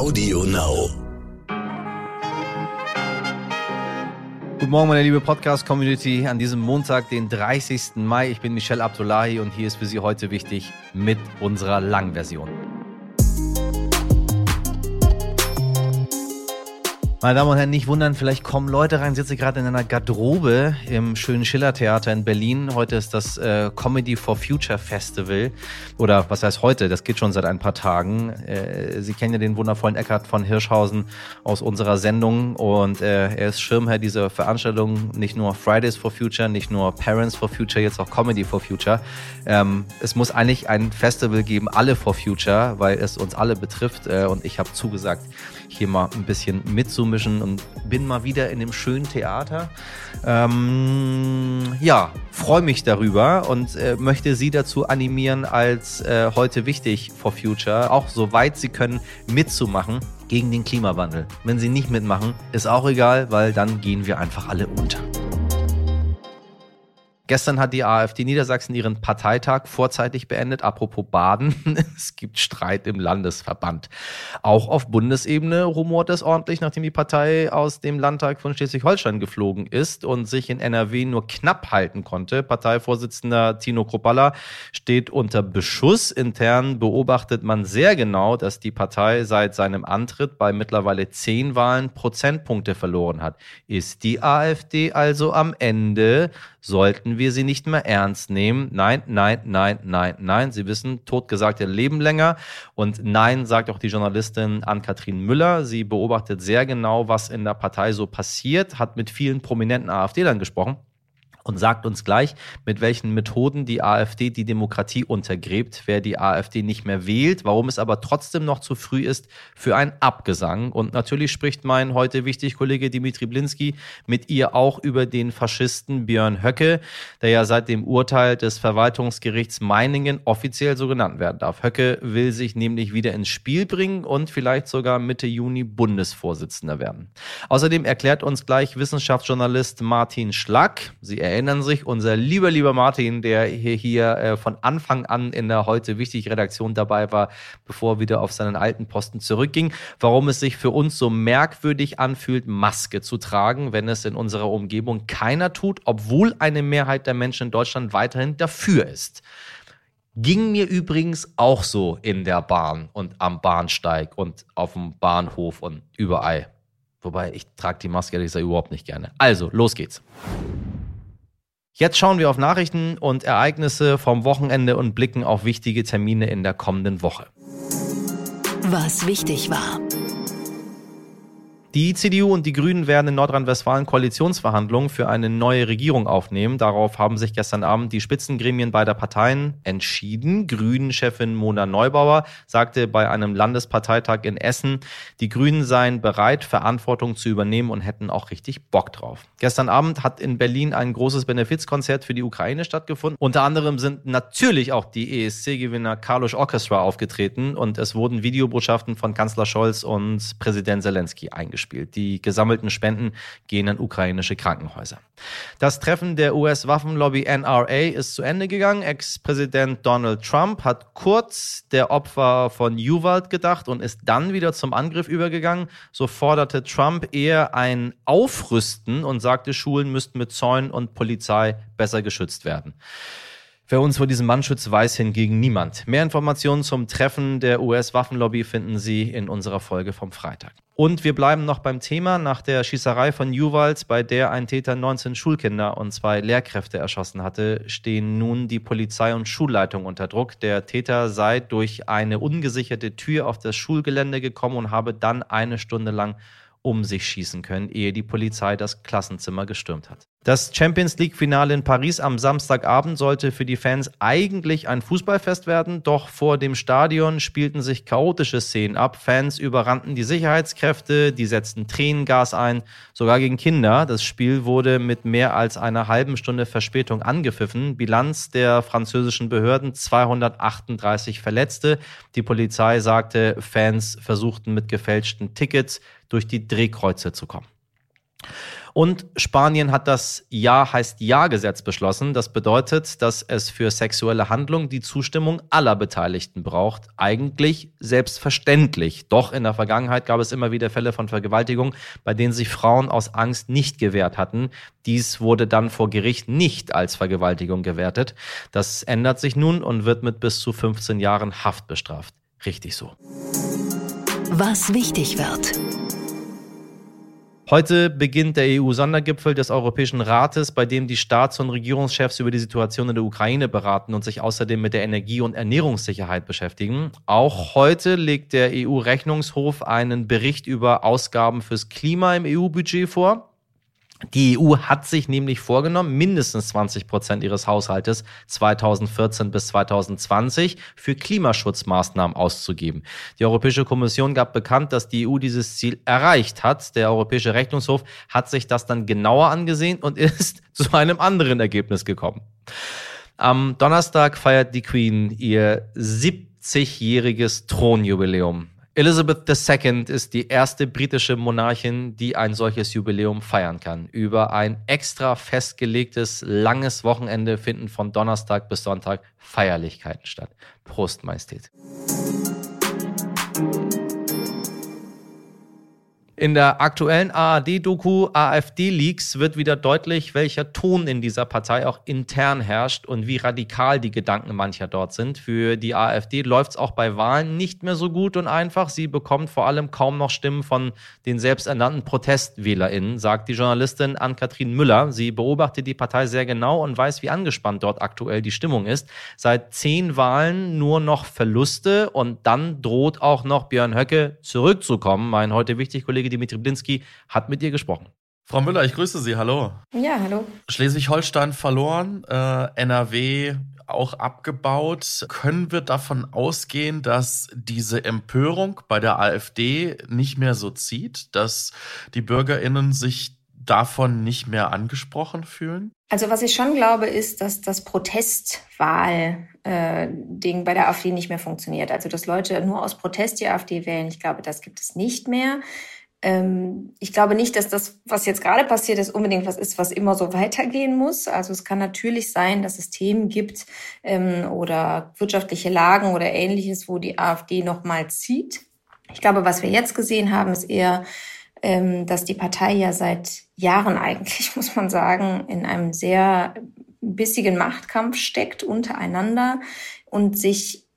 Audio Now. Guten Morgen, meine liebe Podcast-Community. An diesem Montag, den 30. Mai. Ich bin Michelle Abdullahi und hier ist für Sie heute wichtig mit unserer Langversion. Meine Damen und Herren, nicht wundern, vielleicht kommen Leute rein. Ich sitze gerade in einer Garderobe im schönen Schillertheater in Berlin. Heute ist das äh, Comedy for Future Festival. Oder was heißt heute? Das geht schon seit ein paar Tagen. Äh, Sie kennen ja den wundervollen Eckhard von Hirschhausen aus unserer Sendung. Und äh, er ist Schirmherr dieser Veranstaltung. Nicht nur Fridays for Future, nicht nur Parents for Future, jetzt auch Comedy for Future. Ähm, es muss eigentlich ein Festival geben, alle for Future, weil es uns alle betrifft. Äh, und ich habe zugesagt, hier mal ein bisschen mitzumischen und bin mal wieder in dem schönen Theater. Ähm, ja, freue mich darüber und äh, möchte Sie dazu animieren, als äh, heute wichtig for Future, auch soweit Sie können, mitzumachen gegen den Klimawandel. Wenn Sie nicht mitmachen, ist auch egal, weil dann gehen wir einfach alle unter. Gestern hat die AfD Niedersachsen ihren Parteitag vorzeitig beendet. Apropos Baden, es gibt Streit im Landesverband. Auch auf Bundesebene rumort es ordentlich, nachdem die Partei aus dem Landtag von Schleswig-Holstein geflogen ist und sich in NRW nur knapp halten konnte. Parteivorsitzender Tino Kropalla steht unter Beschuss. Intern beobachtet man sehr genau, dass die Partei seit seinem Antritt bei mittlerweile zehn Wahlen Prozentpunkte verloren hat. Ist die AfD also am Ende? Sollten sie nicht mehr ernst nehmen? Nein, nein, nein, nein, nein. Sie wissen, totgesagte leben länger. Und nein, sagt auch die Journalistin Ann-Kathrin Müller. Sie beobachtet sehr genau, was in der Partei so passiert, hat mit vielen prominenten AfD-Lern gesprochen und sagt uns gleich, mit welchen Methoden die AfD die Demokratie untergräbt, wer die AfD nicht mehr wählt, warum es aber trotzdem noch zu früh ist für ein Abgesang. Und natürlich spricht mein heute wichtig Kollege Dimitri Blinski mit ihr auch über den Faschisten Björn Höcke, der ja seit dem Urteil des Verwaltungsgerichts Meiningen offiziell so genannt werden darf. Höcke will sich nämlich wieder ins Spiel bringen und vielleicht sogar Mitte Juni Bundesvorsitzender werden. Außerdem erklärt uns gleich Wissenschaftsjournalist Martin Schlack, Sie erinnern sich, unser lieber, lieber Martin, der hier, hier äh, von Anfang an in der heute wichtig Redaktion dabei war, bevor er wieder auf seinen alten Posten zurückging, warum es sich für uns so merkwürdig anfühlt, Maske zu tragen, wenn es in unserer Umgebung keiner tut, obwohl eine Mehrheit der Menschen in Deutschland weiterhin dafür ist. Ging mir übrigens auch so in der Bahn und am Bahnsteig und auf dem Bahnhof und überall. Wobei ich trage die Maske ehrlich gesagt überhaupt nicht gerne. Also, los geht's. Jetzt schauen wir auf Nachrichten und Ereignisse vom Wochenende und blicken auf wichtige Termine in der kommenden Woche. Was wichtig war. Die CDU und die Grünen werden in Nordrhein-Westfalen Koalitionsverhandlungen für eine neue Regierung aufnehmen. Darauf haben sich gestern Abend die Spitzengremien beider Parteien entschieden. Grünen-Chefin Mona Neubauer sagte bei einem Landesparteitag in Essen, die Grünen seien bereit, Verantwortung zu übernehmen und hätten auch richtig Bock drauf. Gestern Abend hat in Berlin ein großes Benefizkonzert für die Ukraine stattgefunden. Unter anderem sind natürlich auch die ESC-Gewinner Carlos Orchestra aufgetreten und es wurden Videobotschaften von Kanzler Scholz und Präsident Zelensky eingeschaltet gespielt. Die gesammelten Spenden gehen an ukrainische Krankenhäuser. Das Treffen der US-Waffenlobby NRA ist zu Ende gegangen. Ex-Präsident Donald Trump hat kurz der Opfer von Uvalde gedacht und ist dann wieder zum Angriff übergegangen. So forderte Trump eher ein Aufrüsten und sagte, Schulen müssten mit Zäunen und Polizei besser geschützt werden. Wer uns vor diesem Mann schützt, weiß hingegen niemand. Mehr Informationen zum Treffen der US-Waffenlobby finden Sie in unserer Folge vom Freitag. Und wir bleiben noch beim Thema. Nach der Schießerei von Juwals, bei der ein Täter 19 Schulkinder und zwei Lehrkräfte erschossen hatte, stehen nun die Polizei und Schulleitung unter Druck. Der Täter sei durch eine ungesicherte Tür auf das Schulgelände gekommen und habe dann eine Stunde lang um sich schießen können, ehe die Polizei das Klassenzimmer gestürmt hat. Das Champions League-Finale in Paris am Samstagabend sollte für die Fans eigentlich ein Fußballfest werden, doch vor dem Stadion spielten sich chaotische Szenen ab. Fans überrannten die Sicherheitskräfte, die setzten Tränengas ein, sogar gegen Kinder. Das Spiel wurde mit mehr als einer halben Stunde Verspätung angepfiffen. Bilanz der französischen Behörden 238 Verletzte. Die Polizei sagte, Fans versuchten mit gefälschten Tickets durch die Drehkreuze zu kommen. Und Spanien hat das Ja heißt Ja-Gesetz beschlossen. Das bedeutet, dass es für sexuelle Handlungen die Zustimmung aller Beteiligten braucht. Eigentlich selbstverständlich. Doch in der Vergangenheit gab es immer wieder Fälle von Vergewaltigung, bei denen sich Frauen aus Angst nicht gewehrt hatten. Dies wurde dann vor Gericht nicht als Vergewaltigung gewertet. Das ändert sich nun und wird mit bis zu 15 Jahren Haft bestraft. Richtig so. Was wichtig wird. Heute beginnt der EU-Sondergipfel des Europäischen Rates, bei dem die Staats- und Regierungschefs über die Situation in der Ukraine beraten und sich außerdem mit der Energie- und Ernährungssicherheit beschäftigen. Auch heute legt der EU-Rechnungshof einen Bericht über Ausgaben fürs Klima im EU-Budget vor. Die EU hat sich nämlich vorgenommen, mindestens 20 Prozent ihres Haushaltes 2014 bis 2020 für Klimaschutzmaßnahmen auszugeben. Die Europäische Kommission gab bekannt, dass die EU dieses Ziel erreicht hat. Der Europäische Rechnungshof hat sich das dann genauer angesehen und ist zu einem anderen Ergebnis gekommen. Am Donnerstag feiert die Queen ihr 70-jähriges Thronjubiläum. Elizabeth II ist die erste britische Monarchin, die ein solches Jubiläum feiern kann. Über ein extra festgelegtes langes Wochenende finden von Donnerstag bis Sonntag Feierlichkeiten statt. Prost, Majestät. In der aktuellen ARD-Doku AfD-Leaks wird wieder deutlich, welcher Ton in dieser Partei auch intern herrscht und wie radikal die Gedanken mancher dort sind. Für die AfD läuft es auch bei Wahlen nicht mehr so gut und einfach. Sie bekommt vor allem kaum noch Stimmen von den selbsternannten ProtestwählerInnen, sagt die Journalistin Ann-Kathrin Müller. Sie beobachtet die Partei sehr genau und weiß, wie angespannt dort aktuell die Stimmung ist. Seit zehn Wahlen nur noch Verluste und dann droht auch noch Björn Höcke zurückzukommen. Mein heute wichtig Kollege Dimitri Blinski hat mit ihr gesprochen. Frau Müller, ich grüße Sie. Hallo. Ja, hallo. Schleswig-Holstein verloren, äh, NRW auch abgebaut. Können wir davon ausgehen, dass diese Empörung bei der AfD nicht mehr so zieht, dass die Bürgerinnen sich davon nicht mehr angesprochen fühlen? Also was ich schon glaube, ist, dass das Protestwahl-Ding äh, bei der AfD nicht mehr funktioniert. Also dass Leute nur aus Protest die AfD wählen, ich glaube, das gibt es nicht mehr ähm, ich glaube nicht, dass das, was jetzt gerade passiert ist, unbedingt was ist, was immer so weitergehen muss. Also es kann natürlich sein, dass es Themen gibt ähm, oder wirtschaftliche Lagen oder ähnliches, wo die AfD nochmal zieht. Ich glaube, was wir jetzt gesehen haben, ist eher, ähm, dass die Partei ja seit Jahren eigentlich, muss man sagen, in einem sehr bissigen Machtkampf steckt untereinander und sich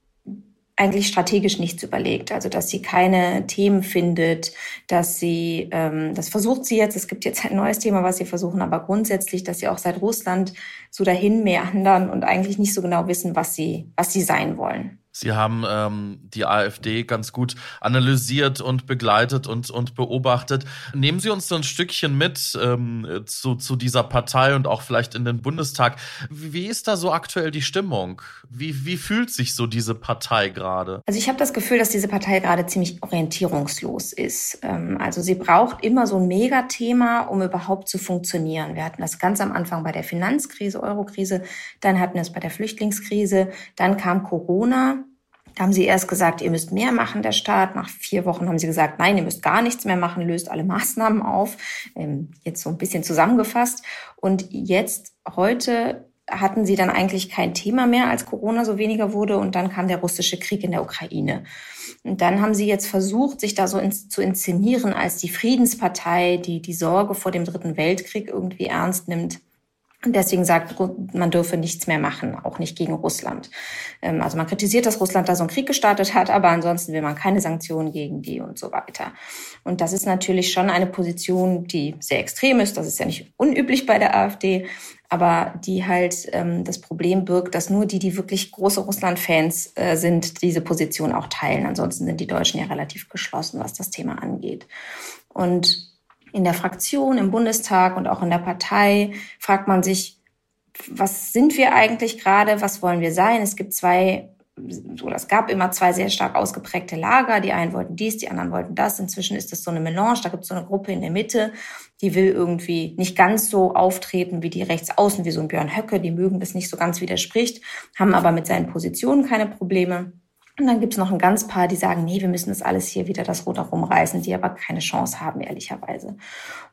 eigentlich strategisch nichts überlegt. Also dass sie keine Themen findet, dass sie, ähm, das versucht sie jetzt, es gibt jetzt ein neues Thema, was sie versuchen, aber grundsätzlich, dass sie auch seit Russland so dahin meandern und eigentlich nicht so genau wissen, was sie, was sie sein wollen. Sie haben ähm, die AfD ganz gut analysiert und begleitet und, und beobachtet. Nehmen Sie uns so ein Stückchen mit ähm, zu, zu dieser Partei und auch vielleicht in den Bundestag. Wie ist da so aktuell die Stimmung? Wie, wie fühlt sich so diese Partei gerade? Also ich habe das Gefühl, dass diese Partei gerade ziemlich orientierungslos ist. Ähm, also sie braucht immer so ein Megathema, um überhaupt zu funktionieren. Wir hatten das ganz am Anfang bei der Finanzkrise, Eurokrise, dann hatten wir es bei der Flüchtlingskrise, dann kam Corona. Da haben sie erst gesagt, ihr müsst mehr machen, der Staat. Nach vier Wochen haben sie gesagt, nein, ihr müsst gar nichts mehr machen, löst alle Maßnahmen auf. Ähm, jetzt so ein bisschen zusammengefasst. Und jetzt, heute, hatten sie dann eigentlich kein Thema mehr, als Corona so weniger wurde. Und dann kam der russische Krieg in der Ukraine. Und dann haben sie jetzt versucht, sich da so ins, zu inszenieren als die Friedenspartei, die die Sorge vor dem Dritten Weltkrieg irgendwie ernst nimmt deswegen sagt, man dürfe nichts mehr machen, auch nicht gegen Russland. Ähm, also man kritisiert, dass Russland da so einen Krieg gestartet hat, aber ansonsten will man keine Sanktionen gegen die und so weiter. Und das ist natürlich schon eine Position, die sehr extrem ist. Das ist ja nicht unüblich bei der AfD, aber die halt ähm, das Problem birgt, dass nur die, die wirklich große Russland-Fans äh, sind, diese Position auch teilen. Ansonsten sind die Deutschen ja relativ geschlossen, was das Thema angeht. Und in der Fraktion, im Bundestag und auch in der Partei fragt man sich, was sind wir eigentlich gerade, was wollen wir sein? Es gibt zwei, oder es gab immer zwei sehr stark ausgeprägte Lager. Die einen wollten dies, die anderen wollten das. Inzwischen ist es so eine Melange. Da gibt es so eine Gruppe in der Mitte, die will irgendwie nicht ganz so auftreten wie die Rechtsaußen, wie so ein Björn Höcke. Die mögen das nicht so ganz widerspricht, haben aber mit seinen Positionen keine Probleme. Und dann gibt es noch ein ganz paar, die sagen, nee, wir müssen das alles hier wieder das Ruder rumreißen, die aber keine Chance haben, ehrlicherweise.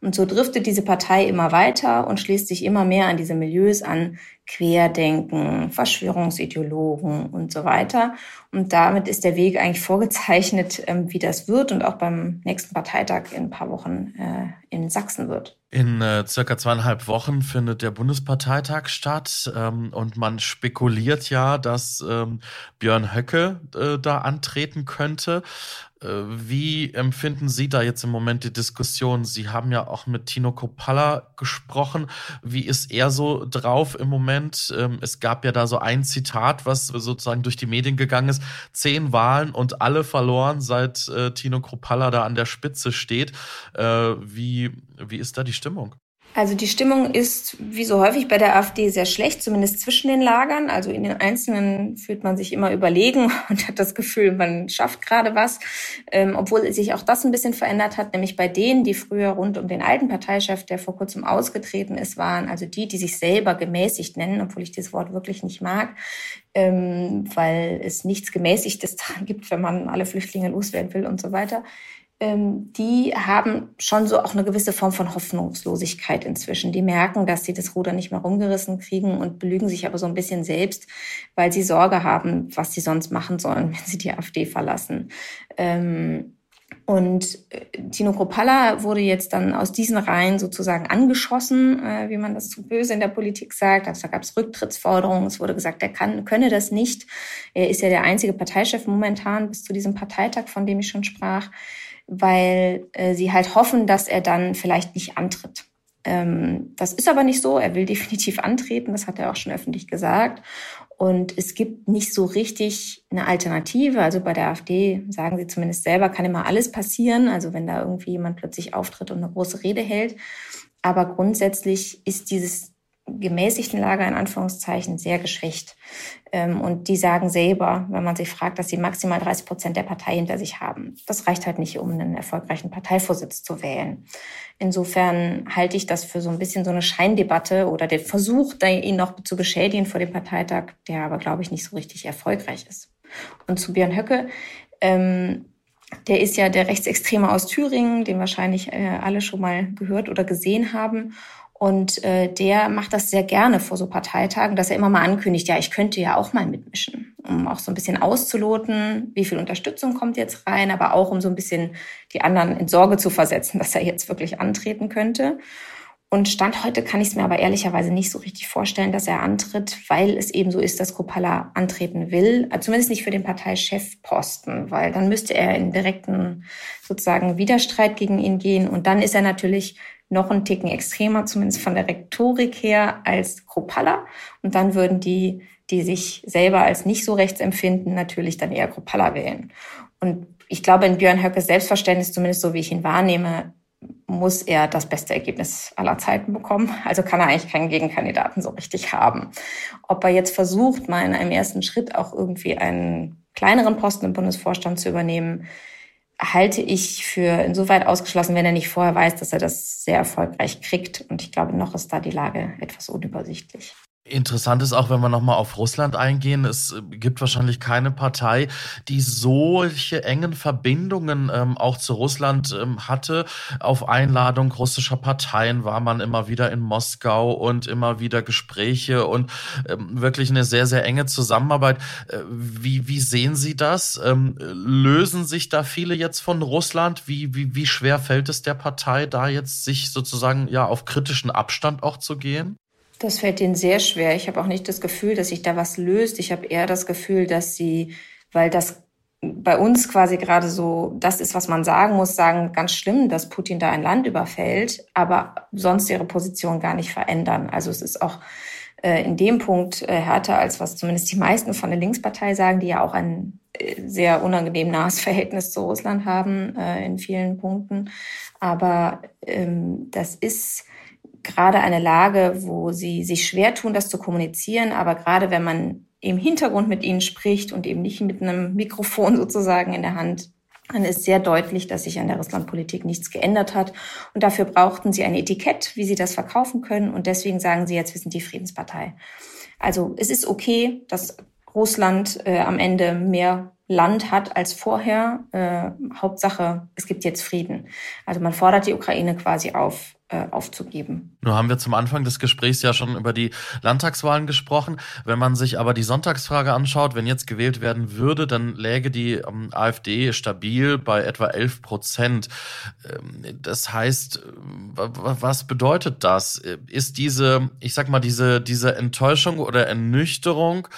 Und so driftet diese Partei immer weiter und schließt sich immer mehr an diese Milieus an, Querdenken, Verschwörungsideologen und so weiter. Und damit ist der Weg eigentlich vorgezeichnet, ähm, wie das wird und auch beim nächsten Parteitag in ein paar Wochen äh, in Sachsen wird. In äh, circa zweieinhalb Wochen findet der Bundesparteitag statt ähm, und man spekuliert ja, dass ähm, Björn Höcke äh, da antreten könnte. Äh, wie empfinden Sie da jetzt im Moment die Diskussion? Sie haben ja auch mit Tino Kopalla gesprochen. Wie ist er so drauf im Moment? Ähm, es gab ja da so ein Zitat, was sozusagen durch die Medien gegangen ist. Zehn Wahlen und alle verloren, seit äh, Tino Kopalla da an der Spitze steht. Äh, wie, wie ist da die Stimmung? Also die Stimmung ist wie so häufig bei der AfD sehr schlecht, zumindest zwischen den Lagern. Also in den Einzelnen fühlt man sich immer überlegen und hat das Gefühl, man schafft gerade was. Ähm, obwohl sich auch das ein bisschen verändert hat, nämlich bei denen, die früher rund um den alten Parteichef, der vor kurzem ausgetreten ist, waren, also die, die sich selber gemäßigt nennen, obwohl ich dieses Wort wirklich nicht mag, ähm, weil es nichts Gemäßigtes daran gibt, wenn man alle Flüchtlinge loswerden will und so weiter die haben schon so auch eine gewisse Form von Hoffnungslosigkeit inzwischen. Die merken, dass sie das Ruder nicht mehr rumgerissen kriegen und belügen sich aber so ein bisschen selbst, weil sie Sorge haben, was sie sonst machen sollen, wenn sie die AfD verlassen. Ähm, und äh, Tino Kropalla wurde jetzt dann aus diesen Reihen sozusagen angeschossen, äh, wie man das zu böse in der Politik sagt. Also da gab es Rücktrittsforderungen. Es wurde gesagt, er kann, könne das nicht. Er ist ja der einzige Parteichef momentan bis zu diesem Parteitag, von dem ich schon sprach weil äh, sie halt hoffen, dass er dann vielleicht nicht antritt. Ähm, das ist aber nicht so. Er will definitiv antreten. Das hat er auch schon öffentlich gesagt. Und es gibt nicht so richtig eine Alternative. Also bei der AfD sagen sie zumindest selber, kann immer alles passieren. Also wenn da irgendwie jemand plötzlich auftritt und eine große Rede hält. Aber grundsätzlich ist dieses gemäßigten Lager in Anführungszeichen sehr geschwächt. Ähm, und die sagen selber, wenn man sich fragt, dass sie maximal 30 Prozent der Partei hinter sich haben. Das reicht halt nicht, um einen erfolgreichen Parteivorsitz zu wählen. Insofern halte ich das für so ein bisschen so eine Scheindebatte oder den Versuch, ihn noch zu beschädigen vor dem Parteitag, der aber, glaube ich, nicht so richtig erfolgreich ist. Und zu Björn Höcke, ähm, der ist ja der Rechtsextreme aus Thüringen, den wahrscheinlich äh, alle schon mal gehört oder gesehen haben. Und äh, der macht das sehr gerne vor so Parteitagen, dass er immer mal ankündigt, ja, ich könnte ja auch mal mitmischen, um auch so ein bisschen auszuloten, wie viel Unterstützung kommt jetzt rein, aber auch um so ein bisschen die anderen in Sorge zu versetzen, dass er jetzt wirklich antreten könnte. Und Stand heute kann ich es mir aber ehrlicherweise nicht so richtig vorstellen, dass er antritt, weil es eben so ist, dass Kropala antreten will. Zumindest nicht für den Parteichefposten, weil dann müsste er in direkten sozusagen Widerstreit gegen ihn gehen. Und dann ist er natürlich noch einen Ticken extremer, zumindest von der Rhetorik her, als Kropalla. Und dann würden die, die sich selber als nicht so rechts empfinden, natürlich dann eher Kropalla wählen. Und ich glaube, in Björn Höckes Selbstverständnis, zumindest so wie ich ihn wahrnehme, muss er das beste Ergebnis aller Zeiten bekommen. Also kann er eigentlich keinen Gegenkandidaten so richtig haben. Ob er jetzt versucht, mal in einem ersten Schritt auch irgendwie einen kleineren Posten im Bundesvorstand zu übernehmen, halte ich für insoweit ausgeschlossen, wenn er nicht vorher weiß, dass er das sehr erfolgreich kriegt. Und ich glaube, noch ist da die Lage etwas unübersichtlich. Interessant ist auch, wenn wir nochmal auf Russland eingehen, es gibt wahrscheinlich keine Partei, die solche engen Verbindungen ähm, auch zu Russland ähm, hatte. Auf Einladung russischer Parteien war man immer wieder in Moskau und immer wieder Gespräche und ähm, wirklich eine sehr, sehr enge Zusammenarbeit. Äh, wie, wie sehen Sie das? Ähm, lösen sich da viele jetzt von Russland? Wie, wie, wie schwer fällt es der Partei, da jetzt sich sozusagen ja auf kritischen Abstand auch zu gehen? Das fällt ihnen sehr schwer. Ich habe auch nicht das Gefühl, dass sich da was löst. Ich habe eher das Gefühl, dass sie, weil das bei uns quasi gerade so, das ist, was man sagen muss, sagen, ganz schlimm, dass Putin da ein Land überfällt, aber sonst ihre Position gar nicht verändern. Also es ist auch äh, in dem Punkt äh, härter, als was zumindest die meisten von der Linkspartei sagen, die ja auch ein äh, sehr unangenehm nahes Verhältnis zu Russland haben in vielen Punkten. Aber ähm, das ist gerade eine Lage, wo sie sich schwer tun, das zu kommunizieren. Aber gerade wenn man im Hintergrund mit ihnen spricht und eben nicht mit einem Mikrofon sozusagen in der Hand, dann ist sehr deutlich, dass sich an der Russlandpolitik nichts geändert hat. Und dafür brauchten sie ein Etikett, wie sie das verkaufen können. Und deswegen sagen sie jetzt, wir sind die Friedenspartei. Also es ist okay, dass Russland äh, am Ende mehr Land hat als vorher. Äh, Hauptsache, es gibt jetzt Frieden. Also man fordert die Ukraine quasi auf, äh, aufzugeben. Nur haben wir zum Anfang des Gesprächs ja schon über die Landtagswahlen gesprochen. Wenn man sich aber die Sonntagsfrage anschaut, wenn jetzt gewählt werden würde, dann läge die ähm, AfD stabil bei etwa 11 Prozent. Ähm, das heißt, was bedeutet das? Ist diese, ich sag mal, diese, diese Enttäuschung oder Ernüchterung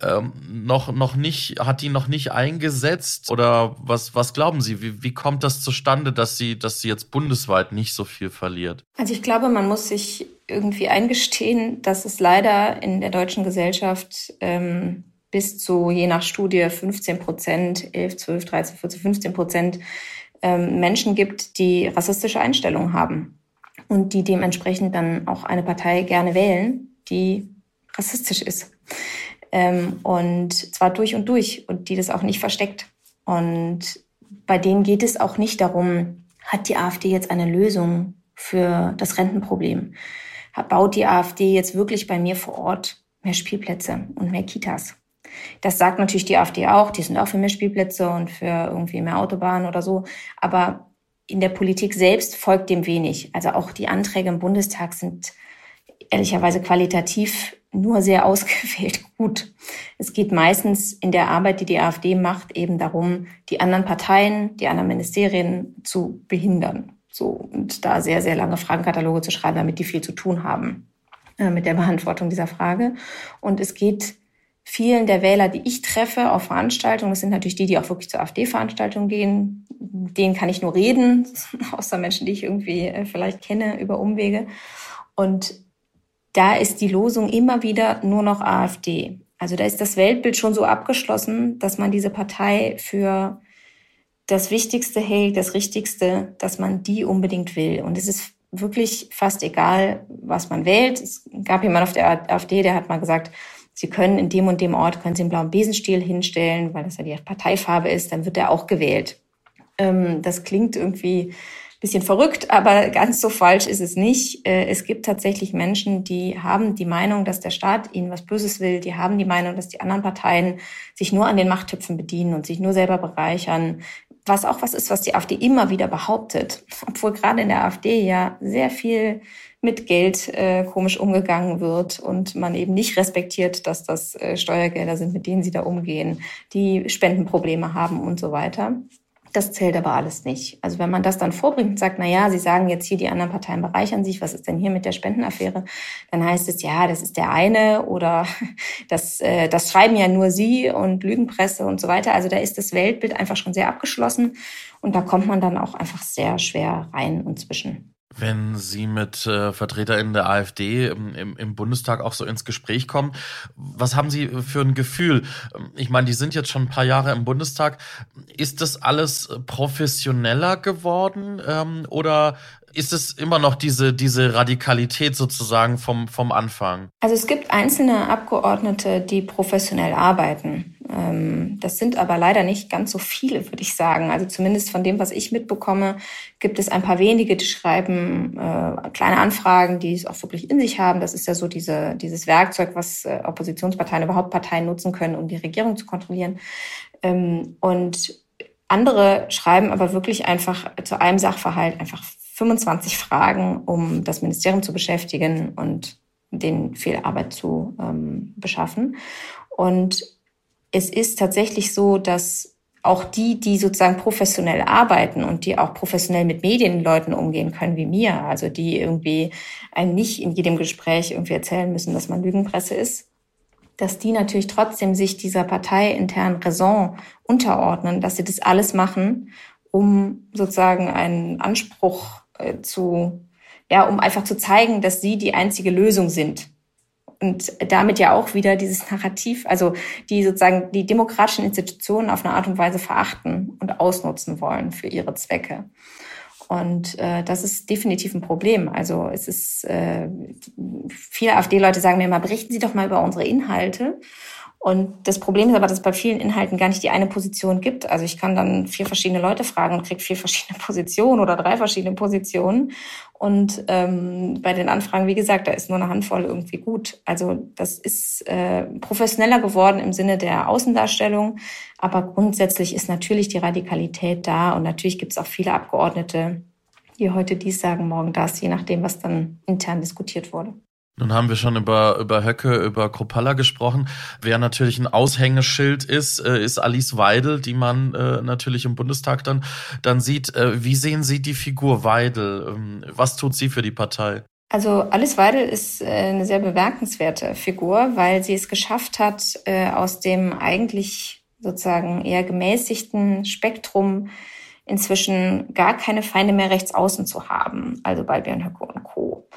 ähm, noch, noch nicht, hat die noch nicht eingesetzt? Oder was, was glauben Sie? Wie, wie kommt das zustande, dass sie, dass sie jetzt bundesweit nicht so viel verliert? Also ich glaube, man muss sich irgendwie eingestehen, dass es leider in der deutschen Gesellschaft ähm, bis zu, je nach Studie, 15 Prozent, 11, 12, 13, 14, 15 Prozent ähm, Menschen gibt, die rassistische Einstellungen haben und die dementsprechend dann auch eine Partei gerne wählen, die rassistisch ist. Ähm, und zwar durch und durch und die das auch nicht versteckt. Und bei denen geht es auch nicht darum, hat die AfD jetzt eine Lösung für das Rentenproblem. Baut die AfD jetzt wirklich bei mir vor Ort mehr Spielplätze und mehr Kitas? Das sagt natürlich die AfD auch. Die sind auch für mehr Spielplätze und für irgendwie mehr Autobahnen oder so. Aber in der Politik selbst folgt dem wenig. Also auch die Anträge im Bundestag sind ehrlicherweise qualitativ nur sehr ausgewählt gut. Es geht meistens in der Arbeit, die die AfD macht, eben darum, die anderen Parteien, die anderen Ministerien zu behindern. So, und da sehr, sehr lange Fragenkataloge zu schreiben, damit die viel zu tun haben äh, mit der Beantwortung dieser Frage. Und es geht vielen der Wähler, die ich treffe auf Veranstaltungen, das sind natürlich die, die auch wirklich zur AfD-Veranstaltung gehen, denen kann ich nur reden, außer Menschen, die ich irgendwie äh, vielleicht kenne über Umwege. Und da ist die Losung immer wieder nur noch AfD. Also da ist das Weltbild schon so abgeschlossen, dass man diese Partei für das Wichtigste hält, das Richtigste, dass man die unbedingt will. Und es ist wirklich fast egal, was man wählt. Es gab jemand auf der AfD, der hat mal gesagt, Sie können in dem und dem Ort, können Sie einen blauen Besenstiel hinstellen, weil das ja die Parteifarbe ist, dann wird er auch gewählt. Ähm, das klingt irgendwie ein bisschen verrückt, aber ganz so falsch ist es nicht. Äh, es gibt tatsächlich Menschen, die haben die Meinung, dass der Staat ihnen was Böses will. Die haben die Meinung, dass die anderen Parteien sich nur an den Machttöpfen bedienen und sich nur selber bereichern was auch was ist, was die AfD immer wieder behauptet, obwohl gerade in der AfD ja sehr viel mit Geld äh, komisch umgegangen wird und man eben nicht respektiert, dass das äh, Steuergelder sind, mit denen sie da umgehen, die Spendenprobleme haben und so weiter. Das zählt aber alles nicht. Also wenn man das dann vorbringt und sagt, na ja, Sie sagen jetzt hier, die anderen Parteien bereichern sich, was ist denn hier mit der Spendenaffäre? Dann heißt es, ja, das ist der eine oder das, äh, das schreiben ja nur Sie und Lügenpresse und so weiter. Also da ist das Weltbild einfach schon sehr abgeschlossen und da kommt man dann auch einfach sehr schwer rein und zwischen. Wenn Sie mit äh, VertreterInnen der AfD im, im, im, Bundestag auch so ins Gespräch kommen, was haben Sie für ein Gefühl? Ich meine, die sind jetzt schon ein paar Jahre im Bundestag. Ist das alles professioneller geworden ähm, oder ist es immer noch diese, diese Radikalität sozusagen vom, vom Anfang? Also es gibt einzelne Abgeordnete, die professionell arbeiten. Ähm, das sind aber leider nicht ganz so viele, würde ich sagen. Also zumindest von dem, was ich mitbekomme, gibt es ein paar wenige, die schreiben äh, kleine Anfragen, die es auch wirklich in sich haben. Das ist ja so diese, dieses Werkzeug, was äh, Oppositionsparteien, überhaupt Parteien nutzen können, um die Regierung zu kontrollieren. Ähm, und andere schreiben aber wirklich einfach zu einem Sachverhalt einfach 25 Fragen, um das Ministerium zu beschäftigen und den viel Arbeit zu ähm, beschaffen. Und es ist tatsächlich so, dass auch die, die sozusagen professionell arbeiten und die auch professionell mit Medienleuten umgehen können wie mir, also die irgendwie einen nicht in jedem Gespräch irgendwie erzählen müssen, dass man Lügenpresse ist, dass die natürlich trotzdem sich dieser parteiinternen Raison unterordnen, dass sie das alles machen, um sozusagen einen Anspruch äh, zu, ja, um einfach zu zeigen, dass sie die einzige Lösung sind. Und damit ja auch wieder dieses Narrativ, also die sozusagen die demokratischen Institutionen auf eine Art und Weise verachten und ausnutzen wollen für ihre Zwecke. Und äh, das ist definitiv ein Problem. Also es ist, äh, viele AfD-Leute sagen mir immer, berichten Sie doch mal über unsere Inhalte. Und das Problem ist aber, dass es bei vielen Inhalten gar nicht die eine Position gibt. Also ich kann dann vier verschiedene Leute fragen und kriege vier verschiedene Positionen oder drei verschiedene Positionen. Und ähm, bei den Anfragen, wie gesagt, da ist nur eine Handvoll irgendwie gut. Also das ist äh, professioneller geworden im Sinne der Außendarstellung. Aber grundsätzlich ist natürlich die Radikalität da und natürlich gibt es auch viele Abgeordnete, die heute dies sagen, morgen das, je nachdem, was dann intern diskutiert wurde. Nun haben wir schon über, über Höcke, über Kropalla gesprochen. Wer natürlich ein Aushängeschild ist, äh, ist Alice Weidel, die man äh, natürlich im Bundestag dann, dann sieht. Äh, wie sehen Sie die Figur Weidel? Ähm, was tut sie für die Partei? Also Alice Weidel ist eine sehr bemerkenswerte Figur, weil sie es geschafft hat, aus dem eigentlich sozusagen eher gemäßigten Spektrum inzwischen gar keine Feinde mehr rechts außen zu haben, also bei Björn Höcke und Co.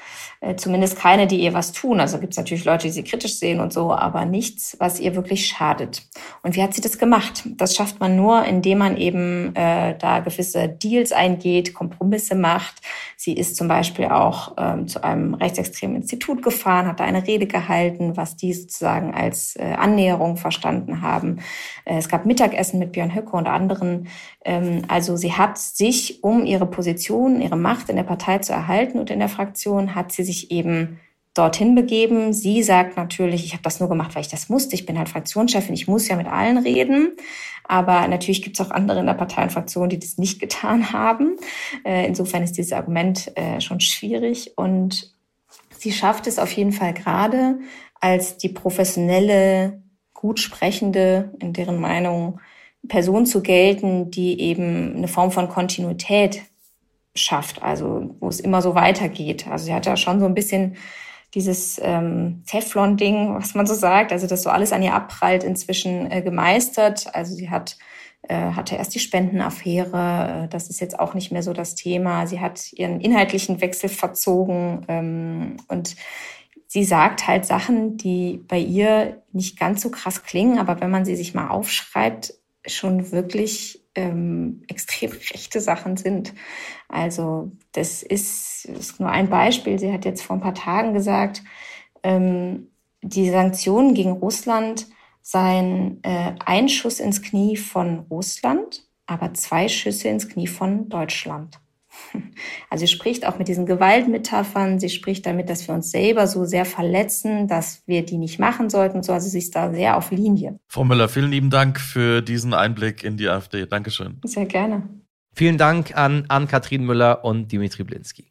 Äh, zumindest keine, die ihr was tun. Also gibt es natürlich Leute, die sie kritisch sehen und so, aber nichts, was ihr wirklich schadet. Und wie hat sie das gemacht? Das schafft man nur, indem man eben äh, da gewisse Deals eingeht, Kompromisse macht. Sie ist zum Beispiel auch ähm, zu einem rechtsextremen Institut gefahren, hat da eine Rede gehalten, was die sozusagen als äh, Annäherung verstanden haben. Äh, es gab Mittagessen mit Björn Höcke und anderen. Ähm, also sie hat sich, um ihre Position, ihre Macht in der Partei zu erhalten und in der Fraktion, hat sie sich sich eben dorthin begeben. Sie sagt natürlich, ich habe das nur gemacht, weil ich das musste. Ich bin halt Fraktionschefin, ich muss ja mit allen reden. Aber natürlich gibt es auch andere in der Partei und Fraktion, die das nicht getan haben. Äh, insofern ist dieses Argument äh, schon schwierig. Und sie schafft es auf jeden Fall gerade als die professionelle, gut sprechende, in deren Meinung Person zu gelten, die eben eine Form von Kontinuität schafft, also wo es immer so weitergeht. Also sie hat ja schon so ein bisschen dieses ähm, Teflon-Ding, was man so sagt, also das so alles an ihr abprallt, inzwischen äh, gemeistert. Also sie hat äh, hatte erst die Spendenaffäre, äh, das ist jetzt auch nicht mehr so das Thema. Sie hat ihren inhaltlichen Wechsel verzogen ähm, und sie sagt halt Sachen, die bei ihr nicht ganz so krass klingen, aber wenn man sie sich mal aufschreibt, schon wirklich ähm, extrem rechte Sachen sind. Also das ist, ist nur ein Beispiel. Sie hat jetzt vor ein paar Tagen gesagt, ähm, die Sanktionen gegen Russland seien äh, ein Schuss ins Knie von Russland, aber zwei Schüsse ins Knie von Deutschland. Also sie spricht auch mit diesen Gewaltmetaphern, sie spricht damit, dass wir uns selber so sehr verletzen, dass wir die nicht machen sollten und so. Also sie ist da sehr auf Linie. Frau Müller, vielen lieben Dank für diesen Einblick in die AfD. Dankeschön. Sehr gerne. Vielen Dank an Ann-Kathrin Müller und Dimitri Blinski.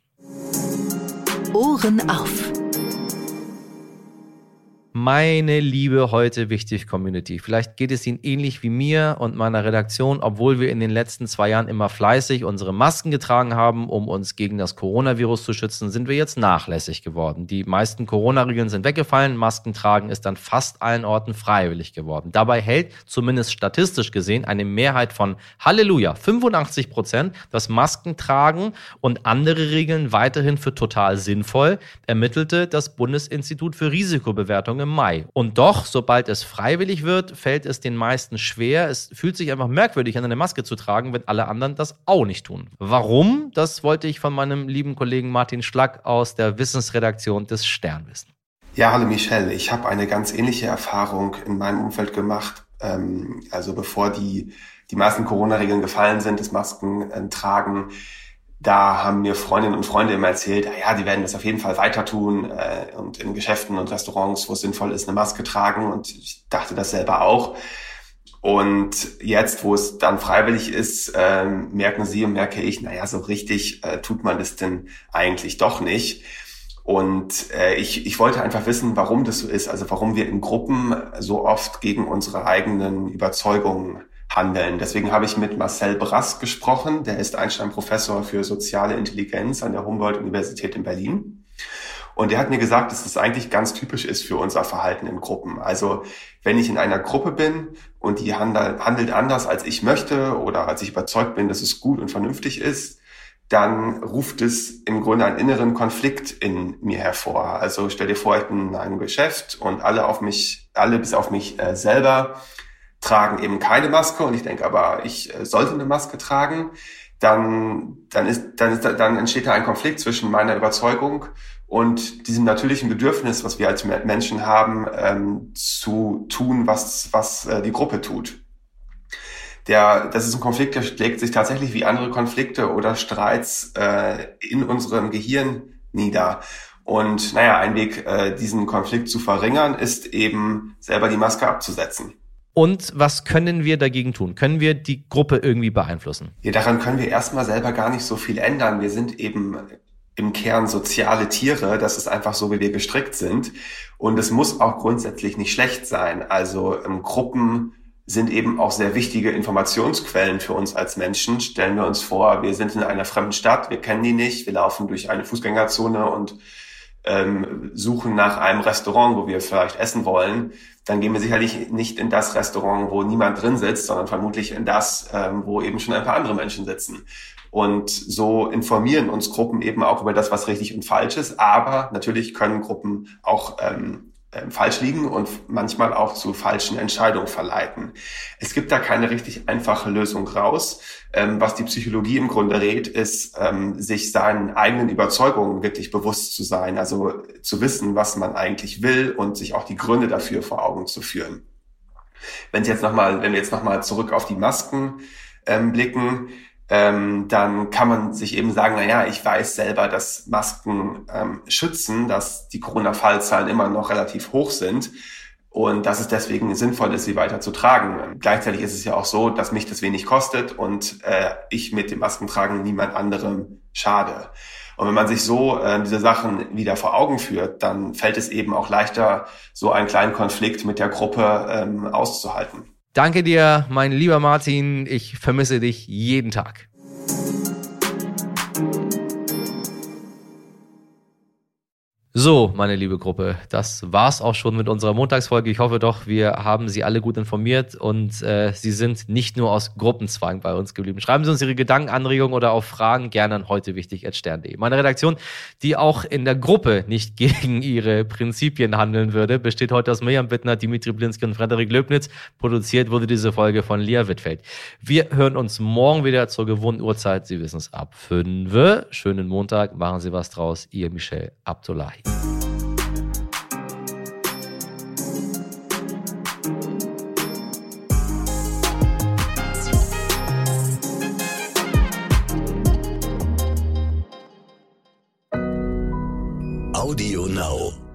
Ohren auf. Meine liebe heute wichtig Community, vielleicht geht es Ihnen ähnlich wie mir und meiner Redaktion, obwohl wir in den letzten zwei Jahren immer fleißig unsere Masken getragen haben, um uns gegen das Coronavirus zu schützen, sind wir jetzt nachlässig geworden. Die meisten Corona-Regeln sind weggefallen, Masken tragen ist an fast allen Orten freiwillig geworden. Dabei hält zumindest statistisch gesehen eine Mehrheit von Halleluja 85 Prozent das Maskentragen und andere Regeln weiterhin für total sinnvoll, ermittelte das Bundesinstitut für Risikobewertung im Mai. Und doch, sobald es freiwillig wird, fällt es den meisten schwer. Es fühlt sich einfach merkwürdig an, eine Maske zu tragen, wenn alle anderen das auch nicht tun. Warum? Das wollte ich von meinem lieben Kollegen Martin Schlack aus der Wissensredaktion des Stern wissen. Ja, hallo Michelle. Ich habe eine ganz ähnliche Erfahrung in meinem Umfeld gemacht. Ähm, also bevor die, die meisten Corona-Regeln gefallen sind, das Maskentragen, äh, da haben mir Freundinnen und Freunde immer erzählt, ah ja, die werden das auf jeden Fall weiter tun äh, und in Geschäften und Restaurants, wo es sinnvoll ist, eine Maske tragen. Und ich dachte das selber auch. Und jetzt, wo es dann freiwillig ist, äh, merken Sie und merke ich, naja, so richtig äh, tut man das denn eigentlich doch nicht. Und äh, ich, ich wollte einfach wissen, warum das so ist, also warum wir in Gruppen so oft gegen unsere eigenen Überzeugungen handeln. Deswegen habe ich mit Marcel Brass gesprochen. Der ist Einstein-Professor für soziale Intelligenz an der Humboldt-Universität in Berlin. Und er hat mir gesagt, dass das eigentlich ganz typisch ist für unser Verhalten in Gruppen. Also wenn ich in einer Gruppe bin und die handelt anders, als ich möchte oder als ich überzeugt bin, dass es gut und vernünftig ist, dann ruft es im Grunde einen inneren Konflikt in mir hervor. Also stell dir vor, ich bin in einem Geschäft und alle auf mich, alle bis auf mich äh, selber tragen eben keine Maske und ich denke aber, ich äh, sollte eine Maske tragen, dann, dann, ist, dann, ist, dann entsteht da ein Konflikt zwischen meiner Überzeugung und diesem natürlichen Bedürfnis, was wir als Menschen haben, ähm, zu tun, was, was äh, die Gruppe tut. Der, das ist ein Konflikt, der schlägt sich tatsächlich wie andere Konflikte oder Streits äh, in unserem Gehirn nieder. Und naja, ein Weg, äh, diesen Konflikt zu verringern, ist eben selber die Maske abzusetzen. Und was können wir dagegen tun? Können wir die Gruppe irgendwie beeinflussen? Ja, daran können wir erstmal selber gar nicht so viel ändern. Wir sind eben im Kern soziale Tiere. Das ist einfach so, wie wir gestrickt sind. Und es muss auch grundsätzlich nicht schlecht sein. Also ähm, Gruppen sind eben auch sehr wichtige Informationsquellen für uns als Menschen. Stellen wir uns vor, wir sind in einer fremden Stadt, wir kennen die nicht, wir laufen durch eine Fußgängerzone und ähm, suchen nach einem Restaurant, wo wir vielleicht essen wollen, dann gehen wir sicherlich nicht in das Restaurant, wo niemand drin sitzt, sondern vermutlich in das, ähm, wo eben schon ein paar andere Menschen sitzen. Und so informieren uns Gruppen eben auch über das, was richtig und falsch ist. Aber natürlich können Gruppen auch ähm, falsch liegen und manchmal auch zu falschen Entscheidungen verleiten. Es gibt da keine richtig einfache Lösung raus. Ähm, was die Psychologie im Grunde rät, ist, ähm, sich seinen eigenen Überzeugungen wirklich bewusst zu sein, also zu wissen, was man eigentlich will und sich auch die Gründe dafür vor Augen zu führen. Wenn, jetzt noch mal, wenn wir jetzt nochmal zurück auf die Masken ähm, blicken, ähm, dann kann man sich eben sagen, na ja, ich weiß selber, dass Masken ähm, schützen, dass die Corona-Fallzahlen immer noch relativ hoch sind und dass es deswegen sinnvoll ist, sie weiter zu tragen. Gleichzeitig ist es ja auch so, dass mich das wenig kostet und äh, ich mit dem Maskentragen niemand anderem schade. Und wenn man sich so äh, diese Sachen wieder vor Augen führt, dann fällt es eben auch leichter, so einen kleinen Konflikt mit der Gruppe ähm, auszuhalten. Danke dir, mein lieber Martin. Ich vermisse dich jeden Tag. So, meine liebe Gruppe, das war's auch schon mit unserer Montagsfolge. Ich hoffe doch, wir haben Sie alle gut informiert und äh, Sie sind nicht nur aus Gruppenzwang bei uns geblieben. Schreiben Sie uns Ihre Gedanken, Anregungen oder auch Fragen gerne an heute wichtig stern.de. Meine Redaktion, die auch in der Gruppe nicht gegen ihre Prinzipien handeln würde, besteht heute aus Mirjam Wittner, Dimitri Blinski und Frederik Löbnitz. Produziert wurde diese Folge von Lia Wittfeld. Wir hören uns morgen wieder zur gewohnten Uhrzeit. Sie wissen es ab 5. Schönen Montag, machen Sie was draus. Ihr Michel Abdullahi. Audio Now.